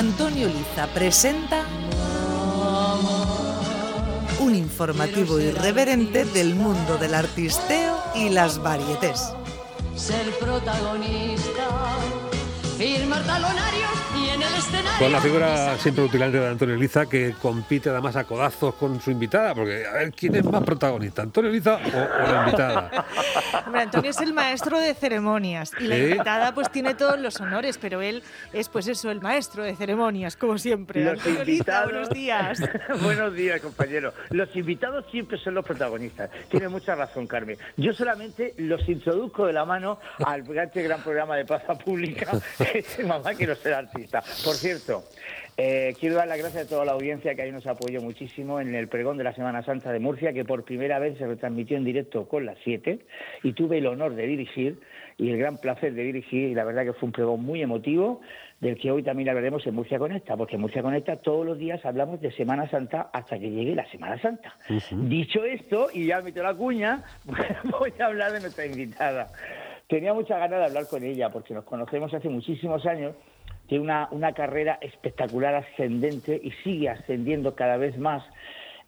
Antonio Liza presenta un informativo irreverente del mundo del artisteo y las varietés. Ser protagonista, firmar talonarios Con la figura siempre utilante de Antonio Liza, que compite además a codazos con su invitada, porque a ver quién es más protagonista, Antonio Liza o, o la invitada. Hombre, Antonio es el maestro de ceremonias y la invitada pues tiene todos los honores, pero él es pues eso, el maestro de ceremonias, como siempre. Los Antonio Liza, invitados. buenos días. Buenos días, compañero. Los invitados siempre son los protagonistas. Tiene mucha razón, Carmen. Yo solamente los introduzco de la mano al este gran programa de plaza pública, que es Mamá Quiero Ser Artista. Por cierto, eh, quiero dar las gracias a toda la audiencia que ahí nos apoyó muchísimo en el pregón de la Semana Santa de Murcia, que por primera vez se retransmitió en directo con las 7 y tuve el honor de dirigir y el gran placer de dirigir y la verdad que fue un pregón muy emotivo del que hoy también hablaremos en Murcia Conecta, porque en Murcia Conecta todos los días hablamos de Semana Santa hasta que llegue la Semana Santa. Dicho esto, y ya meto la cuña, voy a hablar de nuestra invitada. Tenía muchas ganas de hablar con ella, porque nos conocemos hace muchísimos años, tiene una, una carrera espectacular ascendente y sigue ascendiendo cada vez más.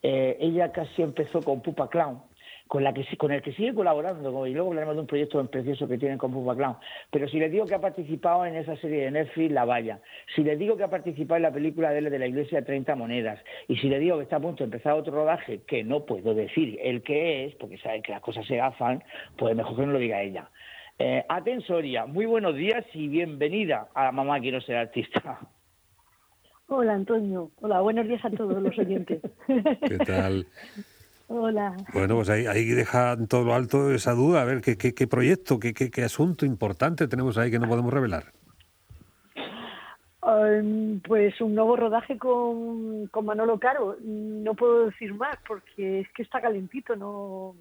Eh, ella casi empezó con Pupa Clown, con, la que, con el que sigue colaborando, y luego hablaremos de un proyecto precioso que tienen con Pupa Clown. Pero si les digo que ha participado en esa serie de Netflix, La Valla, si les digo que ha participado en la película de, de la Iglesia 30 Monedas, y si les digo que está a punto de empezar otro rodaje, que no puedo decir el que es, porque saben que las cosas se gafan, pues mejor que no lo diga ella. Eh, Aten Soria, muy buenos días y bienvenida a Mamá Quiero Ser Artista. Hola Antonio, hola, buenos días a todos los oyentes. ¿Qué tal? hola. Bueno, pues ahí, ahí deja en todo lo alto esa duda, a ver qué, qué, qué proyecto, qué, qué, qué asunto importante tenemos ahí que no podemos revelar. Um, pues un nuevo rodaje con, con Manolo Caro. No puedo decir más porque es que está calentito, no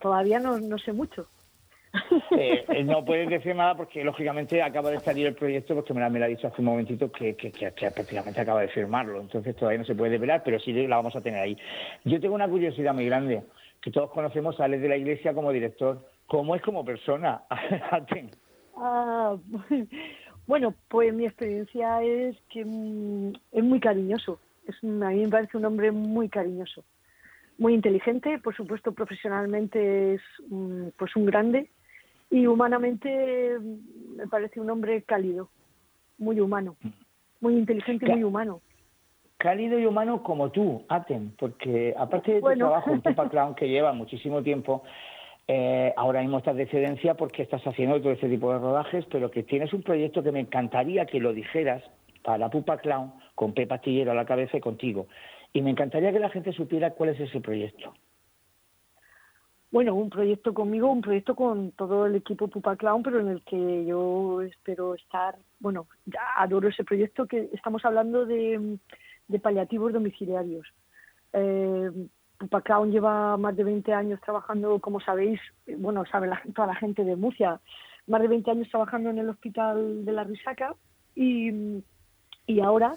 todavía no, no sé mucho. Eh, eh, no puedes decir nada porque lógicamente acaba de salir el proyecto porque me lo, me lo ha dicho hace un momentito que, que, que- prácticamente acaba de firmarlo. Entonces todavía no se puede develar pero sí la vamos a tener ahí. Yo tengo una curiosidad muy grande que todos conocemos a Alex de la Iglesia como director. ¿cómo es como persona? Ah, bueno, pues mi experiencia es que mm, es muy cariñoso. Es a mí me parece un hombre muy cariñoso, muy inteligente, por supuesto profesionalmente es pues un grande y humanamente mm, me parece un hombre cálido, muy humano, muy inteligente y muy humano. cálido y humano como tú, Aten, porque aparte de tu Bueno. trabajo en Pupa Clown, que lleva muchísimo tiempo, eh, ahora mismo estás de excedencia porque estás haciendo todo este tipo de rodajes, pero que tienes un proyecto que me encantaría que lo dijeras para Pupa Clown, con Pepa Astillero a la cabeza y contigo. Y me encantaría que la gente supiera cuál es ese proyecto. Bueno, un proyecto conmigo, un proyecto con todo el equipo Pupa Clown, pero en el que yo espero estar, bueno, adoro ese proyecto que estamos hablando de, de paliativos domiciliarios. Eh, Pupa Clown lleva más de 20 años trabajando, como sabéis, bueno, sabe la- toda la gente de Murcia, más de 20 años trabajando en el hospital de la Risaca y, y ahora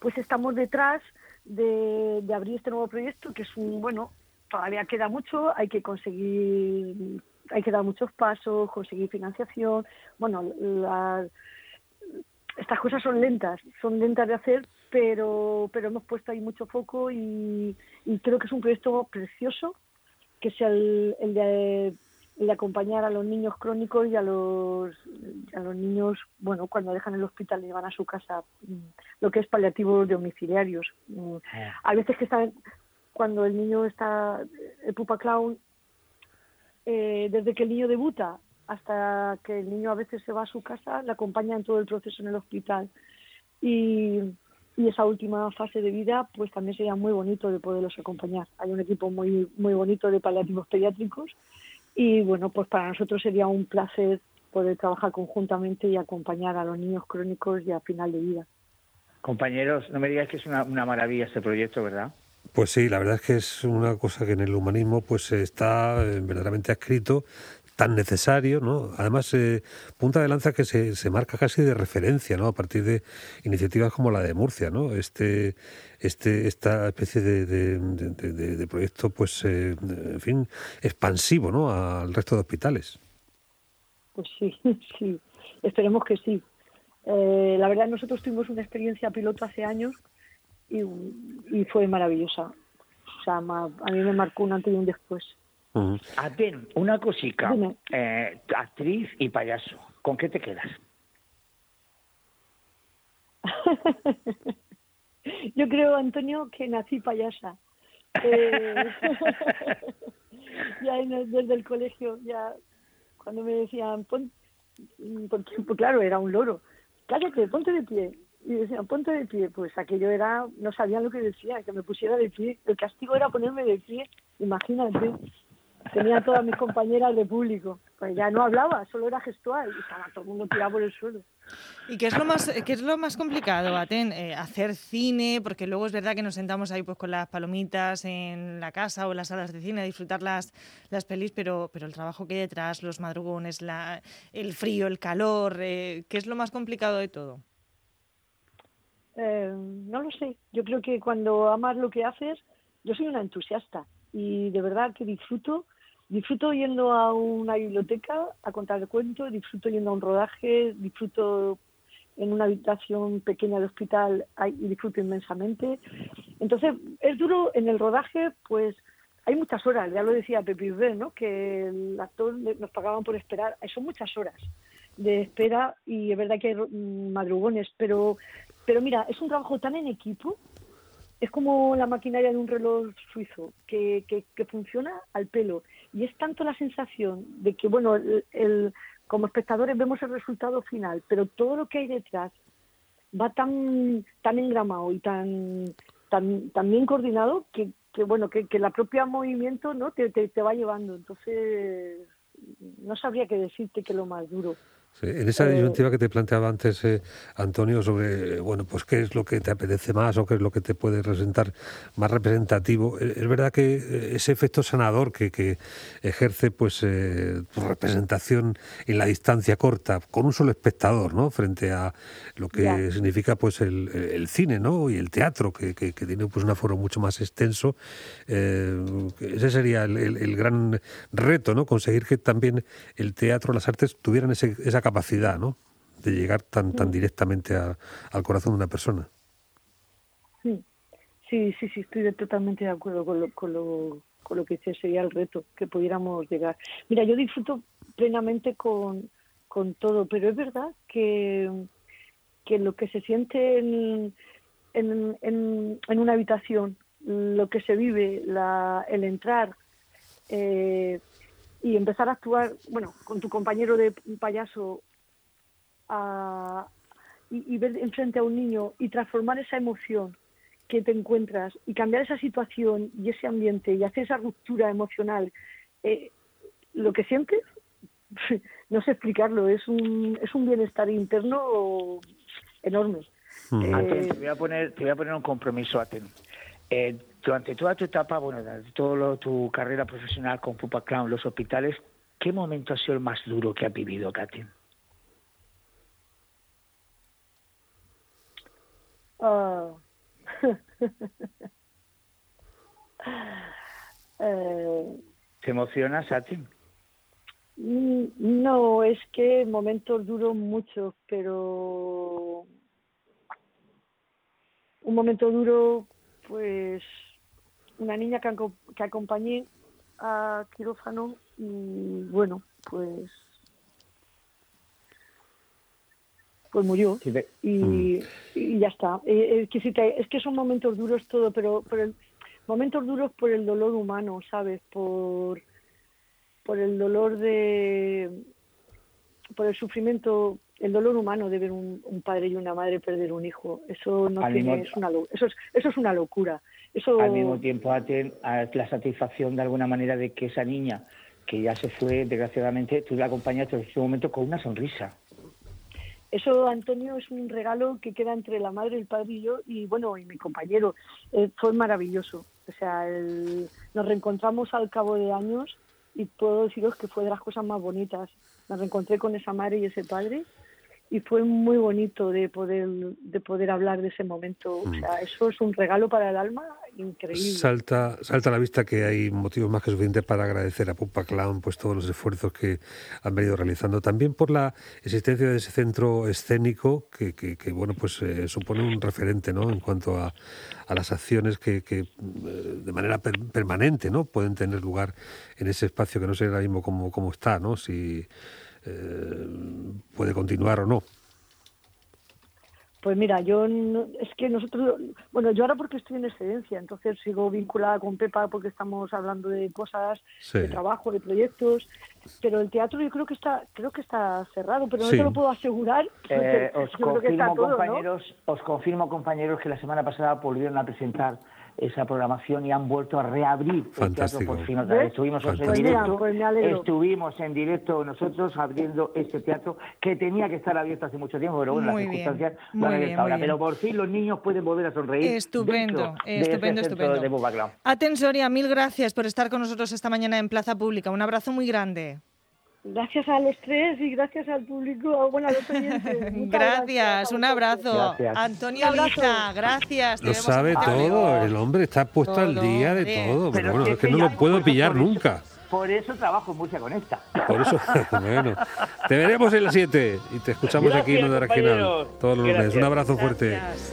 pues estamos detrás de, de abrir este nuevo proyecto que es un, bueno, todavía queda mucho, hay que conseguir, hay que dar muchos pasos, conseguir financiación, bueno, la- estas cosas son lentas, son lentas de hacer, pero, pero hemos puesto ahí mucho foco y, y creo que es un proyecto precioso, que sea el, el de, el de acompañar a los niños crónicos y a los, a los niños, bueno, cuando dejan el hospital y van a su casa, lo que es paliativos domiciliarios. Mm, Hay veces que están, cuando el niño está, el pupa clown, eh, desde que el niño debuta hasta que el niño a veces se va a su casa, le acompañan todo el proceso en el hospital. Y, esa última fase de vida, pues también sería muy bonito de poderlos acompañar. Hay un equipo muy, muy bonito de paliativos pediátricos y bueno, pues para nosotros sería un placer poder trabajar conjuntamente y acompañar a los niños crónicos y a final de vida. Compañeros, no me digáis que es una maravilla este proyecto, ¿verdad? Pues sí, la verdad es que es una cosa que en el humanismo pues está eh, verdaderamente adscrito, tan necesario, ¿no? Además, eh, punta de lanza que se, se marca casi de referencia, ¿no? A partir de iniciativas como la de Murcia, ¿no? Este, este, esta especie de- de- de proyecto, pues, eh, en fin, expansivo, ¿no? Al resto de hospitales. Pues sí, sí, esperemos que sí. Eh, la verdad, nosotros tuvimos una experiencia piloto hace años y, y fue maravillosa. O sea, ma- a mí me marcó un antes y un después. Ujú. Aten, una cosica. Eh, actriz y payaso. ¿Con qué te quedas? Yo creo, Antonio, que nací payasa. Eh, ya en el- desde el colegio, ya cuando me decían, pon, porque, pues claro, era un loro, cállate, ponte de pie. Y decían, ponte de pie. Pues aquello era, no sabían lo que decía, que me pusiera de pie. El castigo era ponerme de pie, imagínate. Tenía todas mis compañeras de público. Pues ya no hablaba, solo era gestual. Y estaba todo el mundo tirado por el suelo. ¿Y qué es lo más, qué es lo más complicado, Aten? Eh, hacer cine, porque luego es verdad que nos sentamos ahí pues con las palomitas en la casa o en las salas de cine a disfrutar las, las pelis, pero, pero el trabajo que hay detrás, los madrugones, la, el frío, el calor, eh, ¿qué es lo más complicado de todo? Eh, no lo sé. Yo creo que cuando amas lo que haces, yo soy una entusiasta y de verdad que disfruto. Disfruto yendo a una biblioteca a contar el cuento, disfruto yendo a un rodaje, disfruto en una habitación pequeña de hospital y disfruto inmensamente. Entonces, es duro en el rodaje, pues hay muchas horas, ya lo decía Pepe Isbert, ¿no? que el actor nos pagaban por esperar, son muchas horas de espera y es verdad que hay mm, madrugones, pero, pero mira, es un trabajo tan en equipo, es como la maquinaria de un reloj suizo, que, que, que funciona al pelo. Y es tanto la sensación de que, bueno, el, como espectadores vemos el resultado final, pero todo lo que hay detrás va tan tan engramado y tan tan, tan bien coordinado que, que bueno que, que la propia movimiento no te, te, te va llevando. Entonces no sabría qué decirte que es lo más duro en esa Eh, disyuntiva que te planteaba antes, eh, Antonio, sobre, eh, bueno, pues qué es lo que te apetece más o qué es lo que te puede representar más representativo, es verdad que ese efecto sanador que, que ejerce pues eh, tu representación en la distancia corta, con un solo espectador, ¿no? Frente a lo que significa pues el, el cine, ¿no? Y el teatro, que, que- que tiene pues un aforo mucho más extenso. Eh, ese sería el, el- el gran reto, ¿no? Conseguir que también el teatro, las artes tuvieran ese- esa capacidad, ¿no? De llegar tan, tan directamente a- al corazón de una persona. Sí, sí, sí, sí, estoy totalmente de acuerdo con lo, con lo, con lo que dices, sería el reto, que pudiéramos llegar. Mira, yo disfruto plenamente con, con todo, pero es verdad que, que lo que se siente en, en, en, en una habitación, lo que se vive, la, el entrar eh, y empezar a actuar, bueno, con tu compañero de payaso a, y, y ver enfrente a un niño y transformar esa emoción que te encuentras y cambiar esa situación y ese ambiente y hacer esa ruptura emocional, eh, lo que sientes, no sé explicarlo, es un, es un bienestar interno enorme. Eh, Antonio, te voy a poner, te voy a poner un compromiso, Aten. Eh, durante toda tu etapa, bueno, durante toda tu carrera profesional con Pupa Clown, los hospitales, ¿qué momento ha sido el más duro que has vivido, Katy? ah, eh, ¿Te emocionas, Katy? Mm, No, es que momentos duros muchos, pero un momento duro, pues una niña que, aco- que acompañé a quirófano y bueno, pues pues murió. Sí, ve- y, y ya está. Eh, eh, que sí te- es que son momentos duros todo, pero, pero el- momentos duros por el dolor humano, ¿sabes? Por, por el dolor de por el sufrimiento el dolor humano de ver un, un padre y una madre perder un hijo. Eso no tiene es una eso es eso es una locura eso Al mismo tiempo, a la satisfacción de alguna manera de que esa niña, que ya se fue, desgraciadamente, tú la acompañaste en ese momento con una sonrisa. Eso, Antonio, es un regalo que queda entre la madre, el padre y yo, y bueno, y mi compañero. Eh, fue maravilloso. O sea, el- nos reencontramos al cabo de años y puedo deciros que fue de las cosas más bonitas. Me reencontré con esa madre y ese padre y fue muy bonito de poder de poder hablar de ese momento. O Mm. sea, eso es un regalo para el alma increíble. Salta, salta a la vista que hay motivos más que suficientes para agradecer a Pupa Clown pues todos los esfuerzos que han venido realizando. También por la existencia de ese centro escénico que, que- que, bueno pues eh, supone un referente ¿no? en cuanto a, a las acciones que, que, eh, de manera per- permanente ¿no? pueden tener lugar en ese espacio que no sé ahora mismo cómo, cómo está, ¿no? si eh, puede continuar o no. Pues mira, yo no- es que nosotros, bueno, yo ahora porque estoy en excedencia, entonces sigo vinculada con Pepa porque estamos hablando de cosas, Sí. de trabajo, de proyectos, pero el teatro yo creo que está, creo que está cerrado, pero no Sí. te lo puedo asegurar. Eh, os confirmo, todo, ¿no? compañeros, os confirmo, compañeros, que la semana pasada volvieron a presentar esa programación y han vuelto a reabrir el teatro por fin otra vez. ¿Ves? Estuvimos en. Pues directo, pues alegro. estuvimos en directo nosotros abriendo este teatro que tenía que estar abierto hace mucho tiempo, pero bueno, Muy las bien, circunstancias lo han abierto ahora. Pero por fin los niños pueden volver a sonreír. Estupendo, de estupendo, estupendo. de Bubaclán. Aten Soria, mil gracias por estar con nosotros esta mañana en Plaza Pública. Un abrazo muy grande. Gracias a los tres y gracias al público, bueno, a los oyentes. Gracias, un abrazo. Gracias. Antonio Un abrazo. Gracias. Lo sabe todo, el hombre está puesto al día de todo, pero, bueno, es que es no lo puedo pillar eso- nunca. Por eso trabajo en Murcia Conecta. Por eso, bueno, te veremos en las 7 y te escuchamos aquí en Onda Regional todos los lunes. Un abrazo fuerte. Gracias.